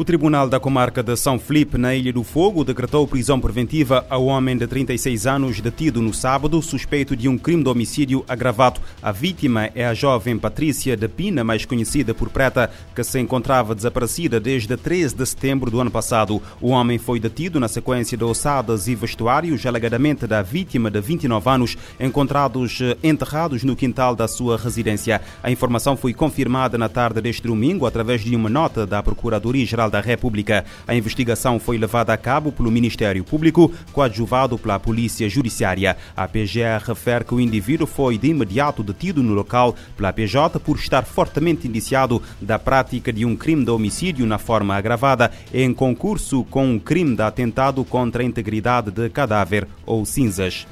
O Tribunal da Comarca de São Felipe, na Ilha do Fogo, decretou prisão preventiva ao homem de 36 anos detido no sábado, suspeito de um crime de homicídio agravado. A vítima é a jovem Patrícia de Pina, mais conhecida por Preta, que se encontrava desaparecida desde 13 de setembro do ano passado. O homem foi detido na sequência de ossadas e vestuários, alegadamente da vítima de 29 anos, encontrados eh, enterrados no quintal da sua residência. A informação foi confirmada na tarde deste domingo através de uma nota da Procuradoria-Geral da República. A investigação foi levada a cabo pelo Ministério Público, coadjuvado pela Polícia Judiciária. A PGR refere que o indivíduo foi de imediato detido no local pela PJ por estar fortemente indiciado da prática de um crime de homicídio na forma agravada em concurso com um crime de atentado contra a integridade de cadáver ou cinzas.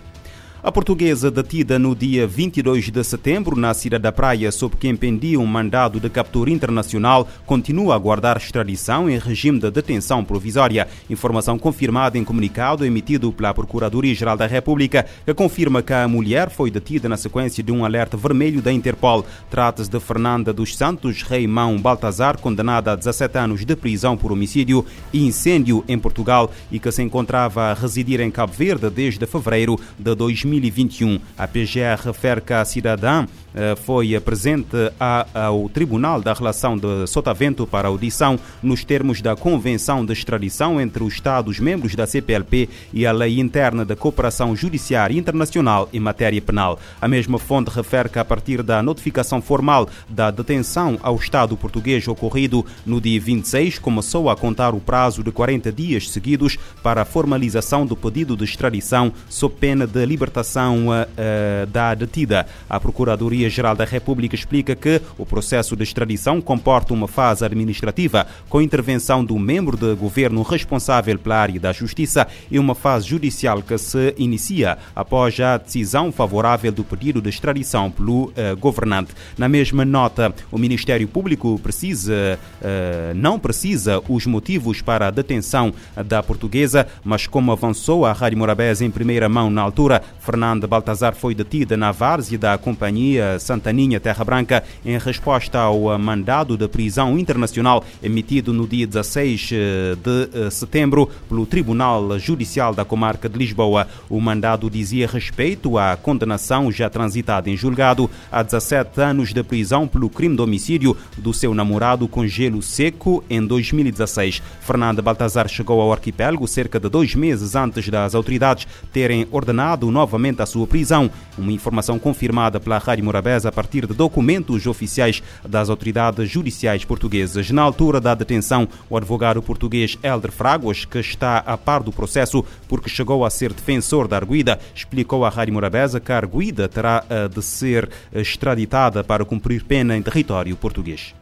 A portuguesa detida no dia 22 de setembro na cidade da Praia sob quem pendia um mandado de captura internacional continua a aguardar extradição em regime de detenção provisória. Informação confirmada em comunicado emitido pela Procuradoria-Geral da República que confirma que a mulher foi detida na sequência de um alerta vermelho da Interpol. Trata-se de Fernanda dos Santos Reimão Baltazar, condenada a 17 anos de prisão por homicídio e incêndio em Portugal e que se encontrava a residir em Cabo Verde desde fevereiro de 2000. 2021. A PGR refere que a cidadã eh, foi presente ao Tribunal da Relação de Sotavento para audição nos termos da Convenção de Extradição entre os Estados-membros da CPLP e a Lei Interna de Cooperação Judiciária Internacional em matéria penal. A mesma fonte refere que, a partir da notificação formal da detenção ao Estado português ocorrido no dia 26, começou a contar o prazo de 40 dias seguidos para a formalização do pedido de extradição sob pena de libertação uh, da detida. A Procuradoria Procuradoria-Geral da República explica que o processo de extradição comporta uma fase administrativa com intervenção do membro de governo responsável pela área da justiça e uma fase judicial que se inicia após a decisão favorável do pedido de extradição pelo uh, governante. Na mesma nota, o Ministério Público precisa, uh, não precisa os motivos para a detenção da portuguesa, mas como avançou a Rádio Morabés em primeira mão na altura, Fernanda Baltazar foi detida na várzea da companhia Santaninha Terra Branca em resposta ao mandado de prisão internacional emitido no dia 16 eh, de eh, setembro pelo Tribunal Judicial da Comarca de Lisboa. O mandado dizia respeito à condenação já transitada em julgado a 17 anos de prisão pelo crime de homicídio do seu namorado com gelo seco em 2016. Fernanda Baltazar chegou ao arquipélago cerca de dois meses antes das autoridades terem ordenado novamente a sua prisão. Uma informação confirmada pela Rádio Morabés a partir de documentos oficiais das autoridades judiciais portuguesas. Na altura da detenção, o advogado português Helder Fraguas, que está a par do processo porque chegou a ser defensor da Arguida, explicou à Rádio Morabeza que a Arguida terá eh, de ser extraditada para cumprir pena em território português.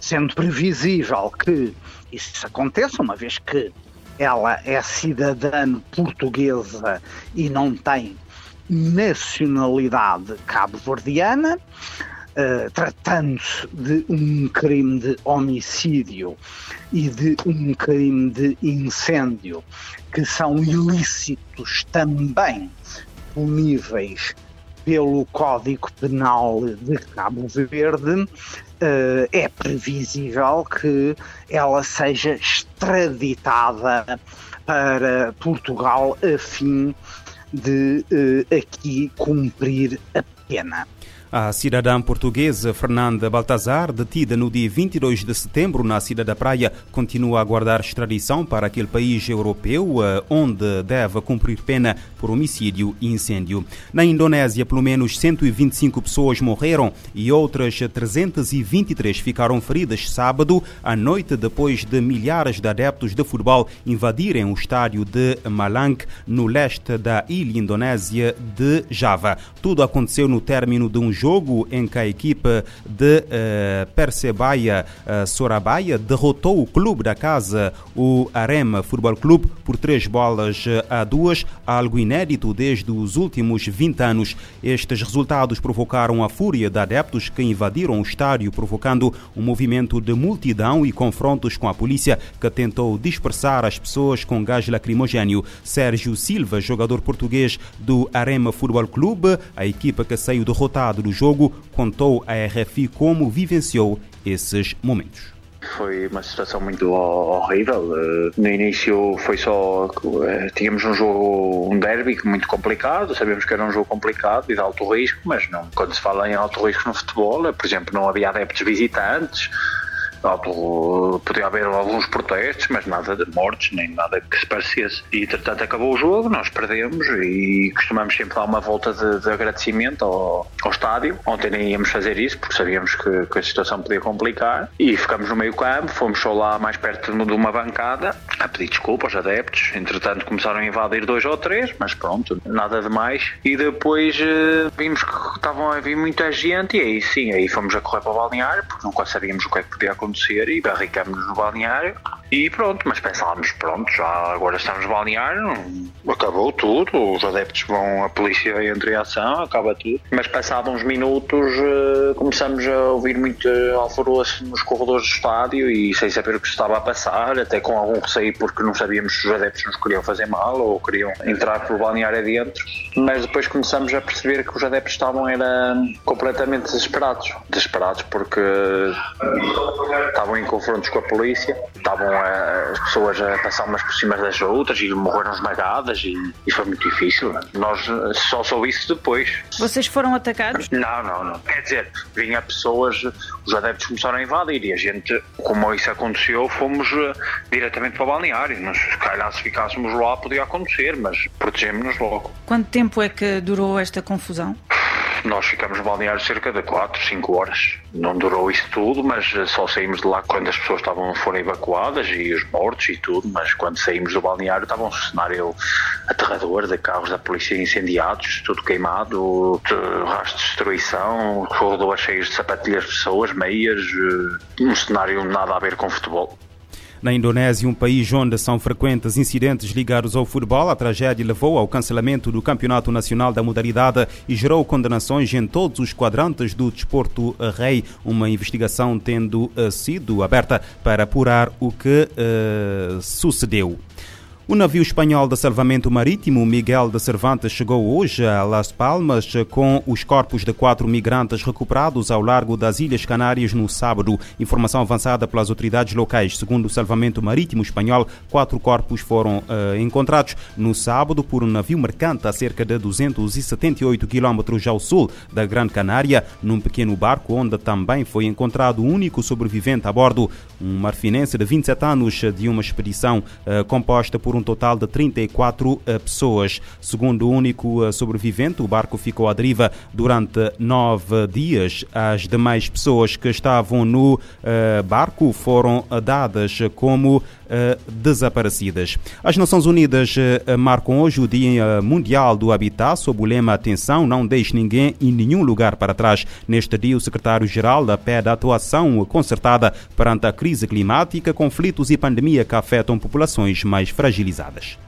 Sendo previsível que isso aconteça, uma vez que ela é cidadã portuguesa e não tem nacionalidade cabo-verdiana, uh, tratando-se de um crime de homicídio e de um crime de incêndio, que são ilícitos também puníveis pelo Código Penal de Cabo Verde, uh, é previsível que ela seja extraditada para Portugal a fim de uh, aqui cumprir a pena. A cidadã portuguesa Fernanda Baltazar, detida no dia 22 de setembro na cidade da Praia, continua a aguardar extradição para aquele país europeu eh, onde deve cumprir pena por homicídio e incêndio. Na Indonésia, pelo menos 125 pessoas morreram e outras 323 ficaram feridas sábado à noite depois de milhares de adeptos de futebol invadirem o estádio de Malang, no leste da ilha indonésia de Java. Tudo aconteceu no término de um jogo em que a equipe de uh, Percebaia uh, Sorabaya derrotou o clube da casa, o Arema Futebol Clube, por três bolas a duas, algo inédito desde os últimos 20 anos. Estes resultados provocaram a fúria de adeptos que invadiram o estádio, provocando um movimento de multidão e confrontos com a polícia, que tentou dispersar as pessoas com gás lacrimogênio. Sérgio Silva, jogador português do Arema Futebol Clube, a equipa que saiu derrotado do jogo, contou à RFI como vivenciou esses momentos. Foi uma situação muito horrível. Eh, no início foi só. Eh, tínhamos um jogo, um derby muito complicado, sabíamos que era um jogo complicado e de alto risco, mas não, quando se fala em alto risco no futebol, por exemplo, não havia adeptos visitantes podia haver alguns protestos, mas nada de mortes, nem nada que se parecesse. E, entretanto, acabou o jogo, nós perdemos e costumamos sempre dar uma volta de, de agradecimento ao, ao, estádio. Ontem nem íamos fazer isso, porque sabíamos que, que, a situação podia complicar. E ficamos no meio campo, fomos só lá mais perto de uma bancada a pedir desculpa aos adeptos. Entretanto, começaram a invadir dois ou três, mas pronto, nada de mais. E depois uh, vimos que estavam a vir muita gente e aí sim, aí fomos a correr para o balneário, porque nunca sabíamos o que é que podia acontecer acontecer e barricamos-nos no balneário e pronto, mas pensávamos, pronto, já agora estamos balneário, acabou tudo, os adeptos vão, a polícia entra em ação, acaba tudo. Mas passados uns minutos eh, começamos a ouvir muito alvoroço nos corredores do estádio e sem saber o que estava a passar, até com algum receio porque não sabíamos se os adeptos nos queriam fazer mal ou queriam entrar pelo balneário adentro. Mas depois começamos a perceber que os adeptos estavam era completamente desesperados. Desesperados porque estavam em confrontos com a polícia, estavam as pessoas a passar umas por cima das outras e morreram esmagadas e, e foi muito difícil. Nós só soube isso depois. Vocês foram atacados? Não, não, não. Quer dizer, vinha pessoas, os adeptos começaram a invadir e a gente, como isso aconteceu, fomos uh, diretamente para o balneário. Mas se calhar se ficássemos lá podia acontecer, mas protegemos-nos logo. Quanto tempo é que durou esta confusão? Nós ficamos no balneário cerca de 4, 5 horas. Não durou isso tudo, mas só saímos de lá quando as pessoas estavam foram evacuadas e os mortos e tudo, mas quando saímos do balneário estava um cenário aterrador de carros da polícia incendiados, tudo queimado, de rastros de destruição, corredores cheios de sapatilhas de pessoas, meias, eh, um cenário nada a ver com futebol. Na Indonésia, um país onde são frequentes incidentes ligados ao futebol, a tragédia levou ao cancelamento do Campeonato Nacional da modalidade e gerou condenações em todos os quadrantes do desporto rei. Uma investigação tendo uh, sido aberta para apurar o que uh, sucedeu. O navio espanhol de salvamento marítimo Miguel de Cervantes chegou hoje a Las Palmas com os corpos de quatro migrantes recuperados ao largo das Ilhas Canárias no sábado. Informação avançada pelas autoridades locais. Segundo o salvamento marítimo espanhol, quatro corpos foram uh, encontrados no sábado por um navio mercante a cerca de 278 quilómetros ao sul da Grande Canária, num pequeno barco onde também foi encontrado o único sobrevivente a bordo, um marfinense de 27 anos de uma expedição uh, composta por por um total de 34 eh, pessoas. Segundo o único eh, sobrevivente, o barco ficou à deriva durante nove dias. As demais pessoas que estavam no eh, barco foram dadas como desaparecidas. As Nações Unidas marcam hoje o Dia Mundial do Habitat sob o lema Atenção, não deixe ninguém em nenhum lugar para trás. Neste dia, o secretário-geral pede a atuação concertada perante a crise climática, conflitos e pandemia que afetam populações mais fragilizadas.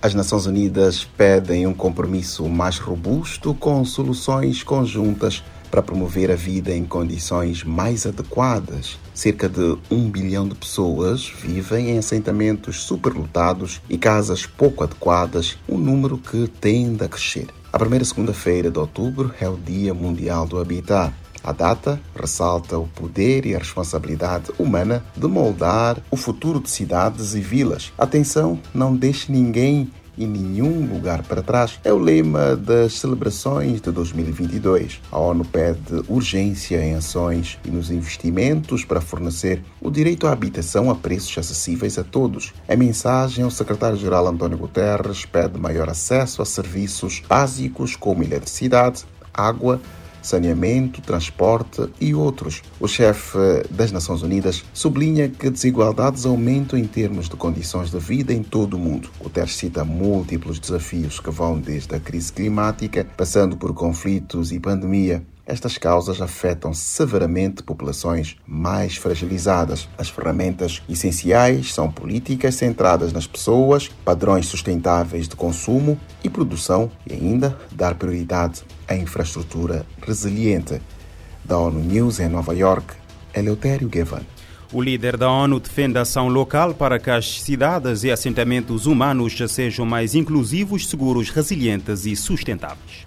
As Nações Unidas pedem um compromisso mais robusto com soluções conjuntas para promover a vida em condições mais adequadas. Cerca de um bilhão de pessoas vivem em assentamentos superlotados e casas pouco adequadas, um número que tende a crescer. A primeira segunda-feira de outubro é o Dia Mundial do Habitat. A data ressalta o poder e a responsabilidade humana de moldar o futuro de cidades e vilas. Atenção, não deixe ninguém em nenhum lugar para trás é o lema das celebrações de 2022. A ONU pede urgência em ações e nos investimentos para fornecer o direito à habitação a preços acessíveis a todos. A mensagem ao secretário-geral António Guterres pede maior acesso a serviços básicos como eletricidade, água, saneamento, transporte e outros. O chefe das Nações Unidas sublinha que desigualdades aumentam em termos de condições de vida em todo o mundo. O Guterres cita múltiplos desafios que vão desde a crise climática, passando por conflitos e pandemia, estas causas afetam severamente populações mais fragilizadas. As ferramentas essenciais são políticas centradas nas pessoas, padrões sustentáveis de consumo e produção e ainda dar prioridade à infraestrutura resiliente. Da ONU News em Nova York, Eleutério Gavan. O líder da ONU defende ação local para que as cidades e assentamentos humanos sejam mais inclusivos, seguros, resilientes e sustentáveis.